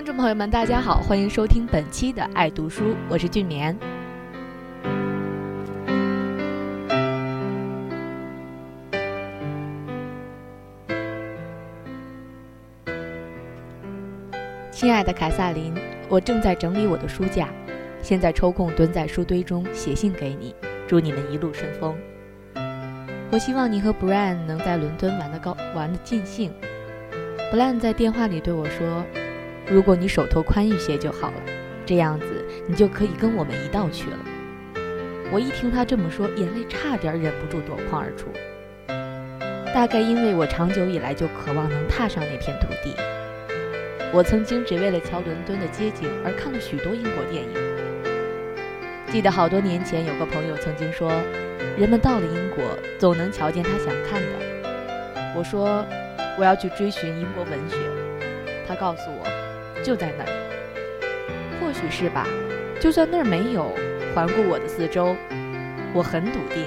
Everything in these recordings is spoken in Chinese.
听众朋友们，大家好，欢迎收听本期的《爱读书》，我是俊棉。亲爱的凯撒琳，我正在整理我的书架，现在抽空蹲在书堆中写信给你，祝你们一路顺风。我希望你和 Brian 能在伦敦玩的高，玩的尽兴。bran 在电话里对我说。如果你手头宽裕些就好了，这样子你就可以跟我们一道去了。我一听他这么说，眼泪差点忍不住夺眶而出。大概因为我长久以来就渴望能踏上那片土地。我曾经只为了瞧伦敦的街景而看了许多英国电影。记得好多年前有个朋友曾经说，人们到了英国总能瞧见他想看的。我说，我要去追寻英国文学。他告诉我。就在那儿，或许是吧。就算那儿没有，环顾我的四周，我很笃定，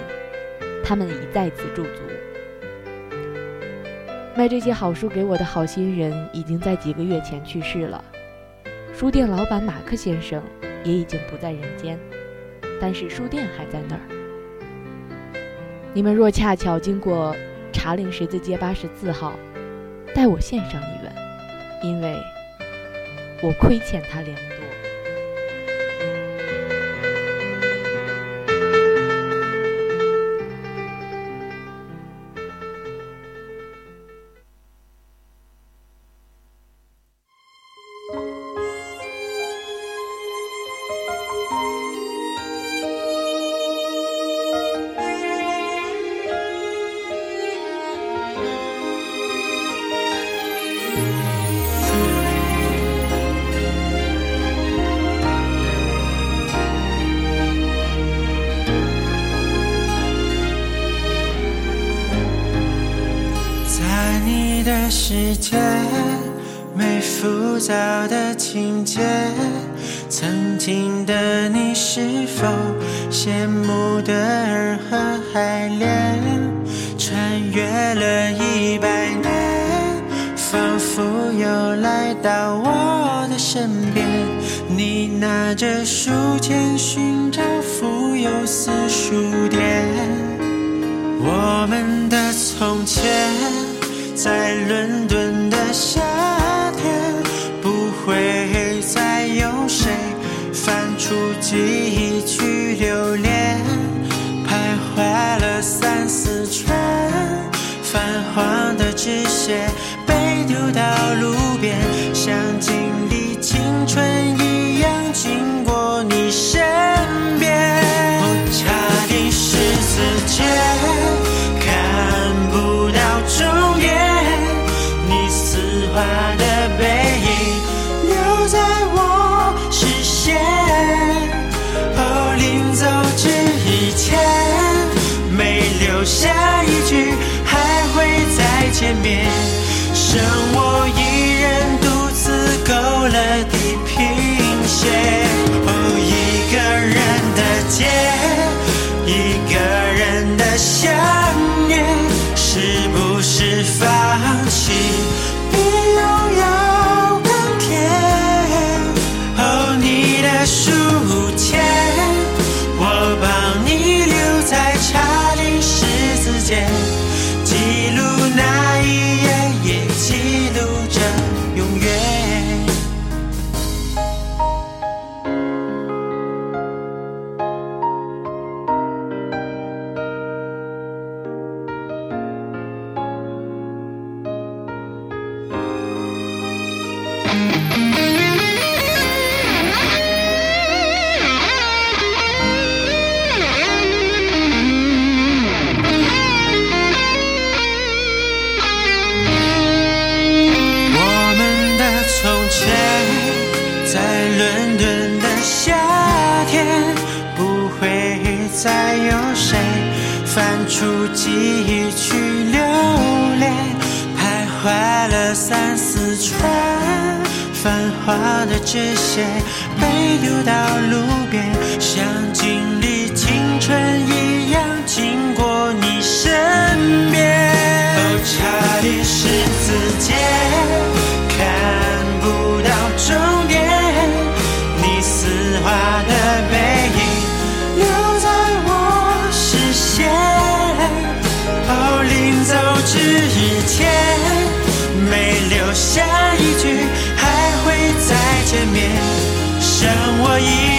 他们已在此驻足。卖这些好书给我的好心人已经在几个月前去世了，书店老板马克先生也已经不在人间，但是书店还在那儿。你们若恰巧经过茶陵十字街八十四号，代我献上一吻，因为。我亏欠他两世界没浮躁的情节，曾经的你是否羡慕的儿和海莲？穿越了一百年，仿佛又来到我的身边。你拿着书签寻找富有四书店，我们的从前。在伦敦的夏天，不会再有谁翻出记忆去留恋。徘徊了三四圈，泛黄的纸屑被丢到路边，想画的纸屑被丢到路边，像经历青春我一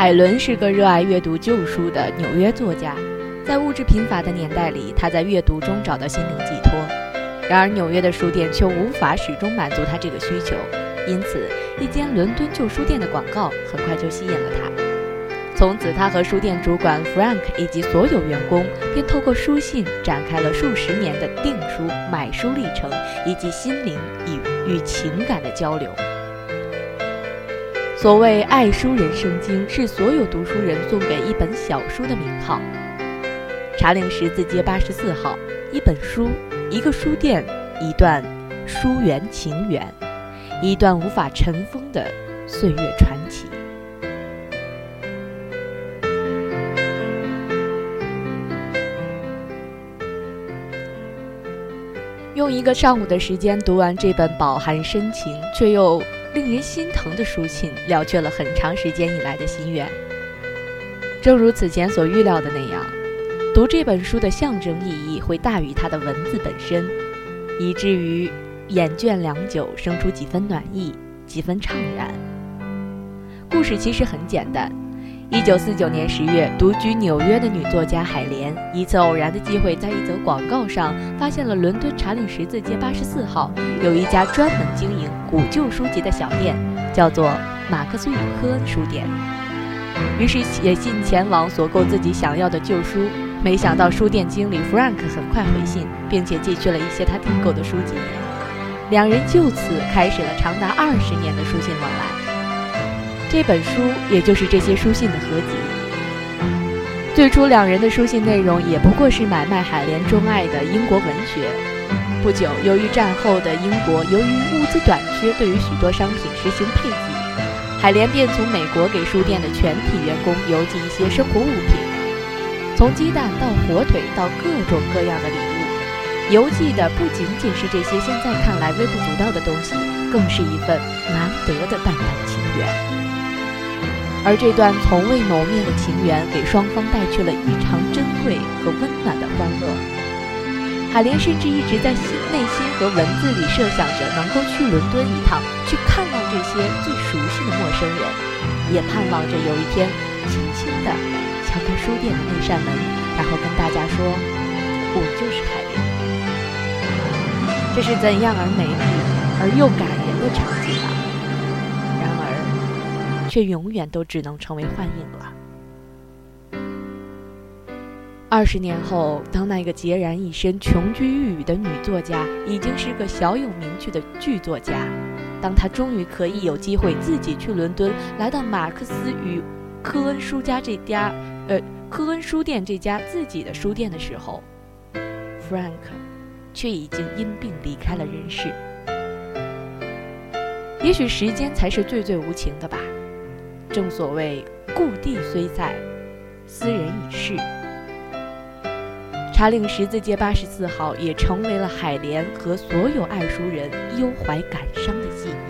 海伦是个热爱阅读旧书的纽约作家，在物质贫乏的年代里，他在阅读中找到心灵寄托。然而，纽约的书店却无法始终满足他这个需求，因此，一间伦敦旧书店的广告很快就吸引了他。从此，他和书店主管 Frank 以及所有员工便透过书信展开了数十年的订书、买书历程，以及心灵与与情感的交流。所谓“爱书人生经”，是所有读书人送给一本小书的名号。茶陵十字街八十四号，一本书，一个书店，一段书缘情缘，一段无法尘封的岁月传奇。用一个上午的时间读完这本饱含深情却又令人心疼的书信，了却了很长时间以来的心愿。正如此前所预料的那样，读这本书的象征意义会大于它的文字本身，以至于眼倦良久，生出几分暖意，几分怅然。故事其实很简单。一九四九年十月，独居纽约的女作家海莲，一次偶然的机会，在一则广告上发现了伦敦查令十字街八十四号有一家专门经营古旧书籍的小店，叫做马克思与科恩书店。于是写信前往索购自己想要的旧书，没想到书店经理 Frank 很快回信，并且寄去了一些他订购的书籍，两人就此开始了长达二十年的书信往来。这本书也就是这些书信的合集。最初两人的书信内容也不过是买卖海莲钟爱的英国文学。不久，由于战后的英国由于物资短缺，对于许多商品实行配给，海莲便从美国给书店的全体员工邮寄一些生活物品，从鸡蛋到火腿到各种各样的礼物。邮寄的不仅仅是这些现在看来微不足道的东西，更是一份难得的淡淡情缘。而这段从未谋面的情缘，给双方带去了异常珍贵和温暖的欢乐。海莲甚至一直在心内心和文字里设想着能够去伦敦一趟，去看望这些最熟悉的陌生人，也盼望着有一天，轻轻地敲开书店的那扇门，然后跟大家说：“我就是海莲。”这是怎样而美丽而又感人的场景啊！却永远都只能成为幻影了。二十年后，当那个孑然一身、穷居玉宇的女作家已经是个小有名气的剧作家，当她终于可以有机会自己去伦敦，来到马克思与科恩书家这家，呃，科恩书店这家自己的书店的时候，Frank 却已经因病离开了人世。也许时间才是最最无情的吧。正所谓故地虽在，斯人已逝。茶岭十字街八十四号也成为了海莲和所有爱书人忧怀感伤的记忆。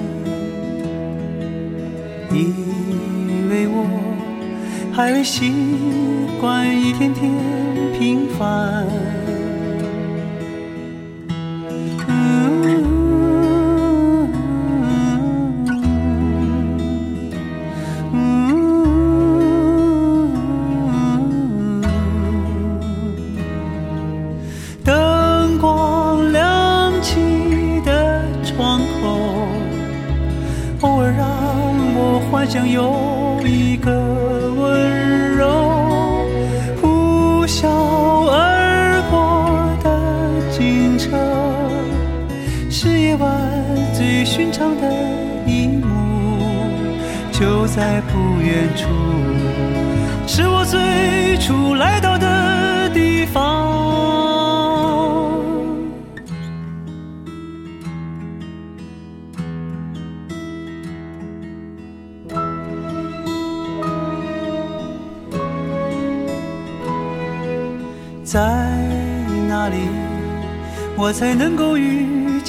还未习惯一天天平凡。最寻常的一幕，就在不远处，是我最初来到的地方。在哪里，我才能够与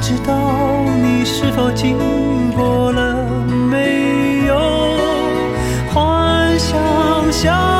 不知道你是否经过了，没有幻想。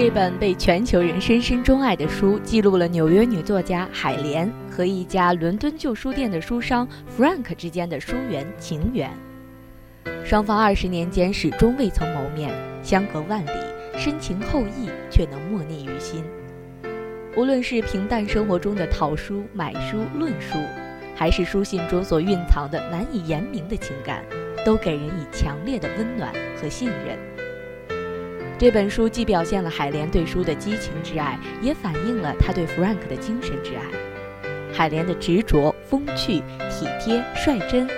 这本被全球人深深钟爱的书，记录了纽约女作家海莲和一家伦敦旧书店的书商 Frank 之间的书缘情缘。双方二十年间始终未曾谋面，相隔万里，深情厚谊却能默念于心。无论是平淡生活中的讨书、买书、论书，还是书信中所蕴藏的难以言明的情感，都给人以强烈的温暖和信任。这本书既表现了海莲对书的激情之爱，也反映了她对 Frank 的精神之爱。海莲的执着、风趣、体贴、率真，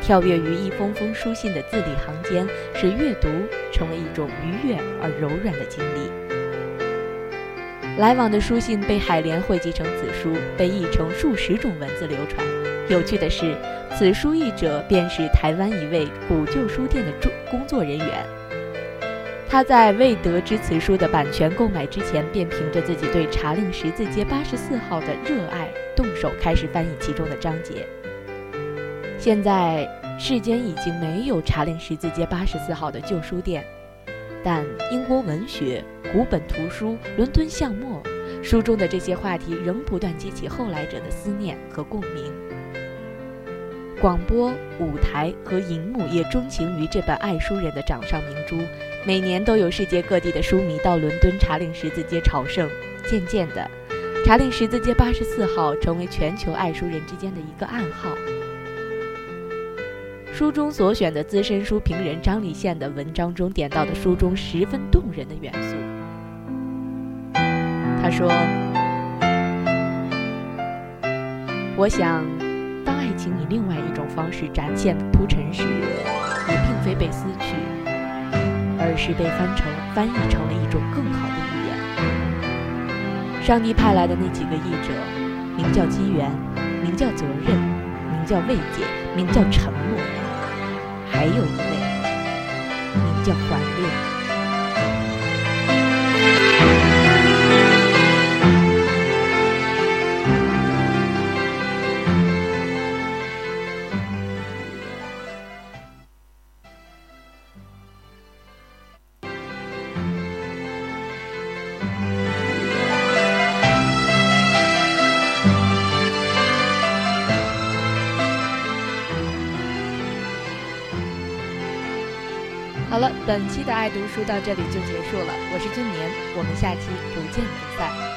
跳跃于一封封书信的字里行间，使阅读成为一种愉悦而柔软的经历。来往的书信被海莲汇集成此书，被译成数十种文字流传。有趣的是，此书译者便是台湾一位古旧书店的工工作人员。他在未得知此书的版权购买之前，便凭着自己对茶令十字街八十四号的热爱，动手开始翻译其中的章节。现在世间已经没有茶令十字街八十四号的旧书店，但英国文学。古本图书、伦敦巷陌，书中的这些话题仍不断激起后来者的思念和共鸣。广播、舞台和荧幕也钟情于这本爱书人的掌上明珠。每年都有世界各地的书迷到伦敦查令十字街朝圣。渐渐的，查令十字街八十四号成为全球爱书人之间的一个暗号。书中所选的资深书评人张立宪的文章中点到的书中十分动人的元素。他说：“我想，请以另外一种方式展现铺陈时，也并非被撕去，而是被翻成、翻译成了一种更好的语言。上帝派来的那几个译者，名叫机缘，名叫责任，名叫慰藉，名叫沉默，还有一位，名叫怀恋。”好了，本期的爱读书到这里就结束了。我是俊年，我们下期不见不散。